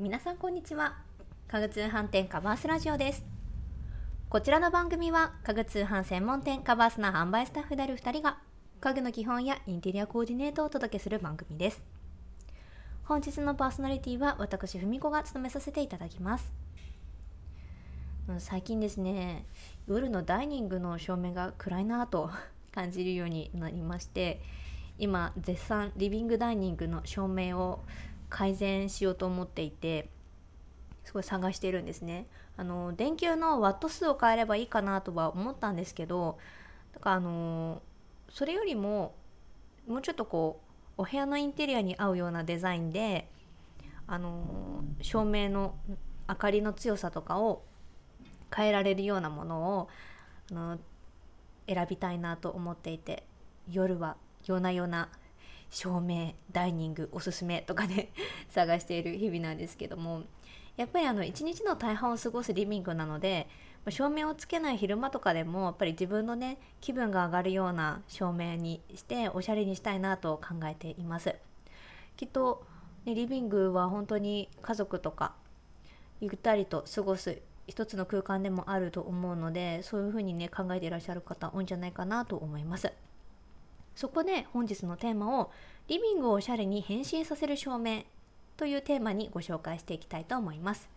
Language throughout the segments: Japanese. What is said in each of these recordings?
皆さんこんにちは。家具通販店カバースラジオです。こちらの番組は家具通販専門店カバースの販売スタッフである2人が家具の基本やインテリアコーディネートをお届けする番組です。本日のパーソナリティは私文子が務めさせていただきます。最近ですね夜のダイニングの照明が暗いなぁと 感じるようになりまして今絶賛リビングダイニングの照明を改善しようと思っていてすごい探してるんですね。あの電球のワット数を変えればいいかなとは思ったんですけどだからあのそれよりももうちょっとこうお部屋のインテリアに合うようなデザインであの照明の明かりの強さとかを変えられるようなものをあの選びたいなと思っていて夜は夜な夜な照明ダイニングおすすめとかで 探している日々なんですけどもやっぱりあの一日の大半を過ごすリビングなので照明をつけない昼間とかでもやっぱり自分のね気分が上がるような照明にしておしゃれにしたいなと考えています。きっと、ね、リビングは本当に家族とかゆったりと過ごす一つの空間でもあると思うのでそういうふうにね考えていらっしゃる方多いんじゃないかなと思います。そこで本日のテーマをリビングをおしゃれに変身させる照明というテーマにご紹介していきたいと思います。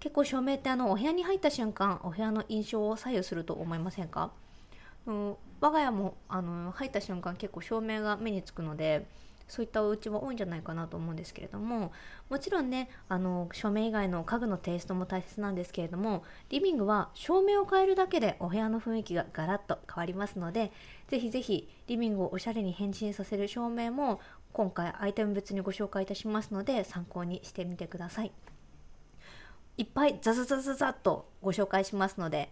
結構照明ってあのお部屋に入った瞬間お部屋の印象を左右すると思いませんか？うん我が家もあの入った瞬間結構照明が目につくのでそういったお家は多いんじゃないかなと思うんですけれどももちろんねあの照明以外の家具のテイストも大切なんですけれどもリビングは照明を変えるだけでお部屋の雰囲気がガラッと変わりますのでぜひぜひリビングをおしゃれに変身させる照明も今回アイテム別にご紹介いたしますので参考にしてみてください。いっぱいザザザザザッとご紹介しますので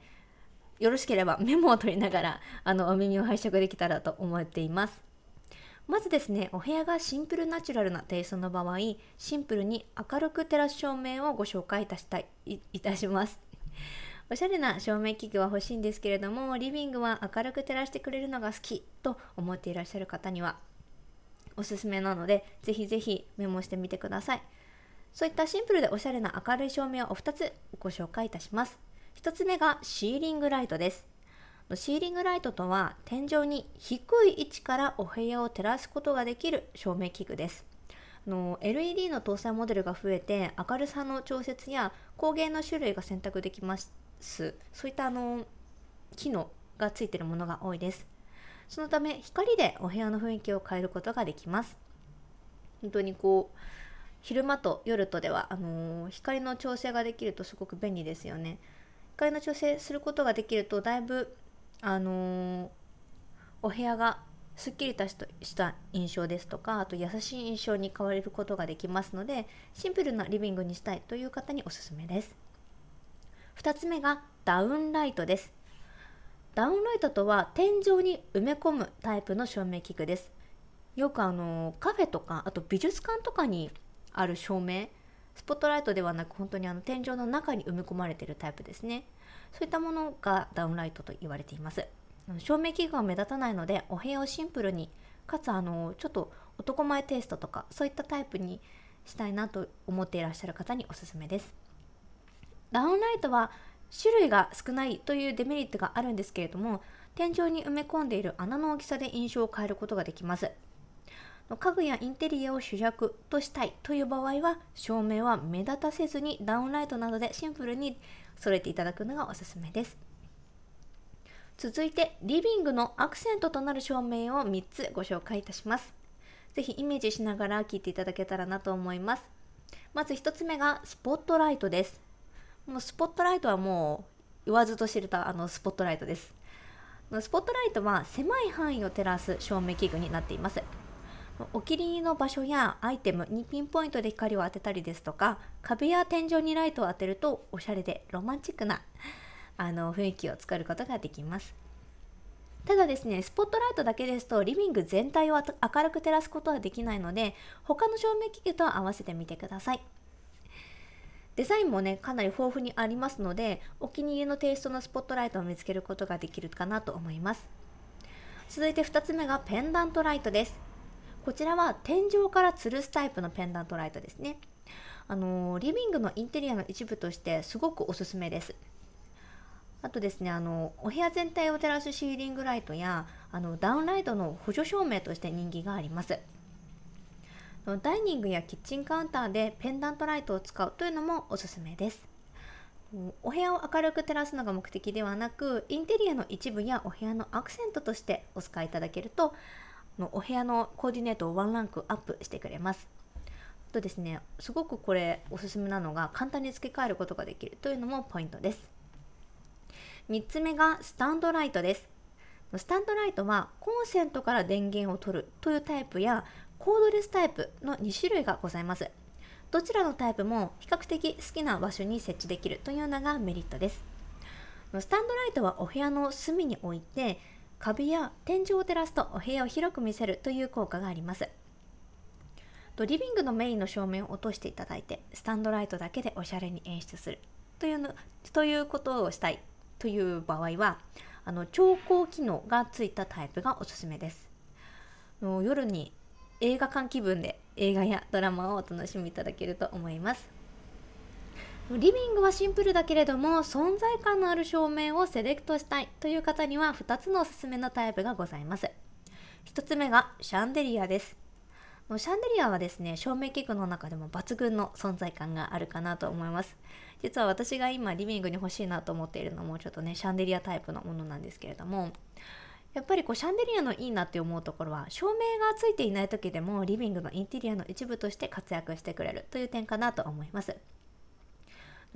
よろしければメモを取りながらあのお耳を拝借できたらと思っています。まずですねお部屋がシンプルナチュラルなテイストの場合シンプルに明るく照らす照明をご紹介いたしたいいたします。おしゃれな照明器具は欲しいんですけれどもリビングは明るく照らしてくれるのが好きと思っていらっしゃる方にはおすすめなのでぜひぜひメモしてみてください。そういったシンプルでおしゃれな明るい照明をお2つご紹介いたします。1つ目がシーリングライトです。シーリングライトとは天井に低い位置からお部屋を照らすことができる照明器具です。の LED の搭載モデルが増えて明るさの調節や光源の種類が選択できます。そういったあの機能がついているものが多いです。そのため光でお部屋の雰囲気を変えることができます。本当にこう昼間と夜とではあのー、光の調整ができるとすごく便利ですよね。光の調整することができるとだいぶあのー、お部屋がすっきりとした印象ですとかあと優しい印象に変われることができますのでシンプルなリビングにしたいという方におすすめです。2つ目がダウンライトです。ダウンライトとは天井に埋め込むタイプの照明器具です。よくあのカフェとかあと美術館とかにある照明スポットライトではなく本当にあの天井の中に埋め込まれているタイプですね。そういったものがダウンライトと言われています。照明器具は目立たないのでお部屋をシンプルにかつあのちょっと男前テイストとかそういったタイプにしたいなと思っていらっしゃる方におすすめです。ダウンライトは種類が少ないというデメリットがあるんですけれども天井に埋め込んでいる穴の大きさで印象を変えることができます。家具やインテリアを主役としたいという場合は照明は目立たせずにダウンライトなどでシンプルに揃えていただくのがおすすめです。続いてリビングのアクセントとなる照明を3つご紹介いたします。ぜひイメージしながら聞いていただけたらなと思います。まず1つ目がスポットライトです。もうスポットライトはもう言わずと知れたあのスポットライトです。スポットライトは狭い範囲を照らす照明器具になっています。お気に入りの場所やアイテムにピンポイントで光を当てたりですとか壁や天井にライトを当てるとおしゃれでロマンチックな あの雰囲気を作ることができます。ただですねスポットライトだけですとリビング全体を明るく照らすことはできないので他の照明器具と合わせてみてください。デザインもねかなり豊富にありますのでお気に入りのテイストのスポットライトを見つけることができるかなと思います。続いて2つ目がペンダントライトです。こちらは天井から吊るすタイプのペンダントライトですね。あのリビングのインテリアの一部としてすごくおすすめです。あとですねあのお部屋全体を照らすシーリングライトやあのダウンライトの補助照明として人気があります。ダイニングやキッチンカウンターでペンダントライトを使うというのもおすすめです。お部屋を明るく照らすのが目的ではなくインテリアの一部やお部屋のアクセントとしてお使いいただけるとのお部屋のコーディネートをワンランクアップしてくれます。とですねすごくこれおすすめなのが簡単に付け替えることができるというのもポイントです。3つ目がスタンドライトです。スタンドライトはコンセントから電源を取るというタイプやコードレスタイプの2種類がございます。どちらのタイプも比較的好きな場所に設置できるというのがメリットです。スタンドライトはお部屋の隅に置いて壁や天井を照らすとお部屋を広く見せるという効果があります。とリビングのメインの照明を落としていただいてスタンドライトだけでおしゃれに演出するというのということをしたいという場合はあの調光機能がついたタイプがおすすめです。の夜に映画館気分で映画やドラマをお楽しみいただけると思います。リビングはシンプルだけれども存在感のある照明をセレクトしたいという方には2つのおすすめのタイプがございます。1つ目がシャンデリアです。もうシャンデリアはですね照明器具の中でも抜群の存在感があるかなと思います。実は私が今リビングに欲しいなと思っているのもちょっとねシャンデリアタイプのものなんですけれどもやっぱりこうシャンデリアのいいなって思うところは照明がついていない時でもリビングのインテリアの一部として活躍してくれるという点かなと思います。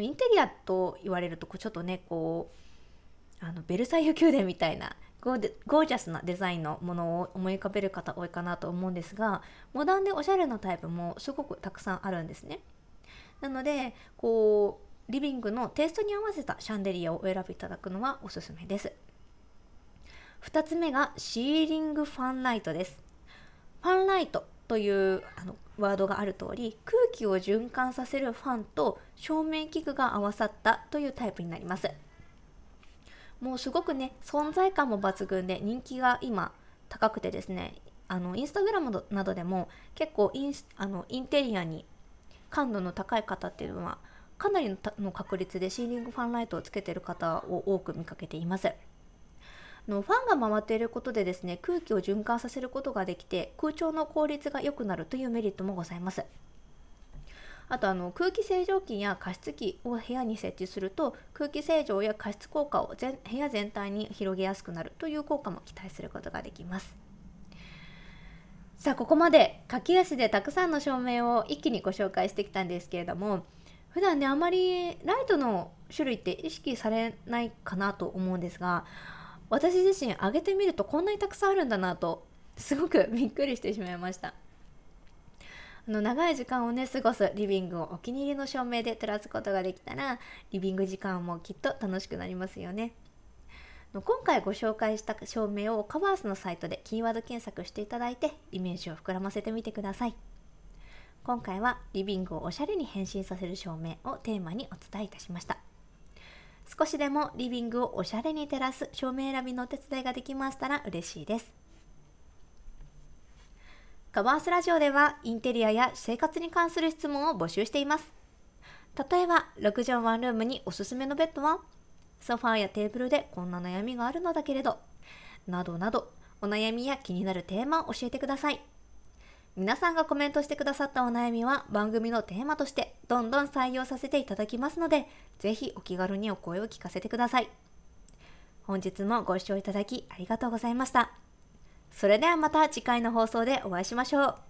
インテリアと言われるとこちょっとねこうあのベルサイユ宮殿みたいなゴーゴージャスなデザインのものを思い浮かべる方多いかなと思うんですがモダンでおしゃれなタイプもすごくたくさんあるんですね。なのでこうリビングのテイストに合わせたシャンデリアをお選びいただくのはおすすめです。2つ目がシーリングファンライトです。ファンライトというあのワードがある通り空気を循環させるファンと照明器具が合わさったというタイプになりますもうすごくね存在感も抜群で人気が今高くてですねあのインスタグラムなどでも結構インあのインテリアに感度の高い方っていうのはかなりの確率でシーリングファンライトをつけてる方を多く見かけています。のファンが回っていることでですね空気を循環させることができて空調の効率が良くなるというメリットもございます。あとあの空気清浄機や加湿器を部屋に設置すると空気清浄や加湿効果を全部屋全体に広げやすくなるという効果も期待することができますさあここまで駆け足でたくさんの照明を一気にご紹介してきたんですけれども普段ねあまりライトの種類って意識されないかなと思うんですが私自身上げてみるとこんなにたくさんあるんだなとすごくびっくりしてしまいました。あの長い時間をね過ごすリビングをお気に入りの照明で照らすことができたらリビング時間もきっと楽しくなりますよね。今回ご紹介した照明をカバースのサイトでキーワード検索していただいてイメージを膨らませてみてください。今回はリビングをおしゃれに変身させる照明をテーマにお伝えいたしました。少しでもリビングをおしゃれに照らす照明選びのお手伝いができましたら嬉しいですカバースラジオではインテリアや生活に関する質問を募集しています。例えば、6畳ワンルームにおすすめのベッドは？ソファーやテーブルでこんな悩みがあるのだけれど、などなど、お悩みや気になるテーマを教えてください。皆さんがコメントしてくださったお悩みは番組のテーマとしてどんどん採用させていただきますので、ぜひお気軽にお声を聞かせてください。本日もご視聴いただきありがとうございました。それではまた次回の放送でお会いしましょう。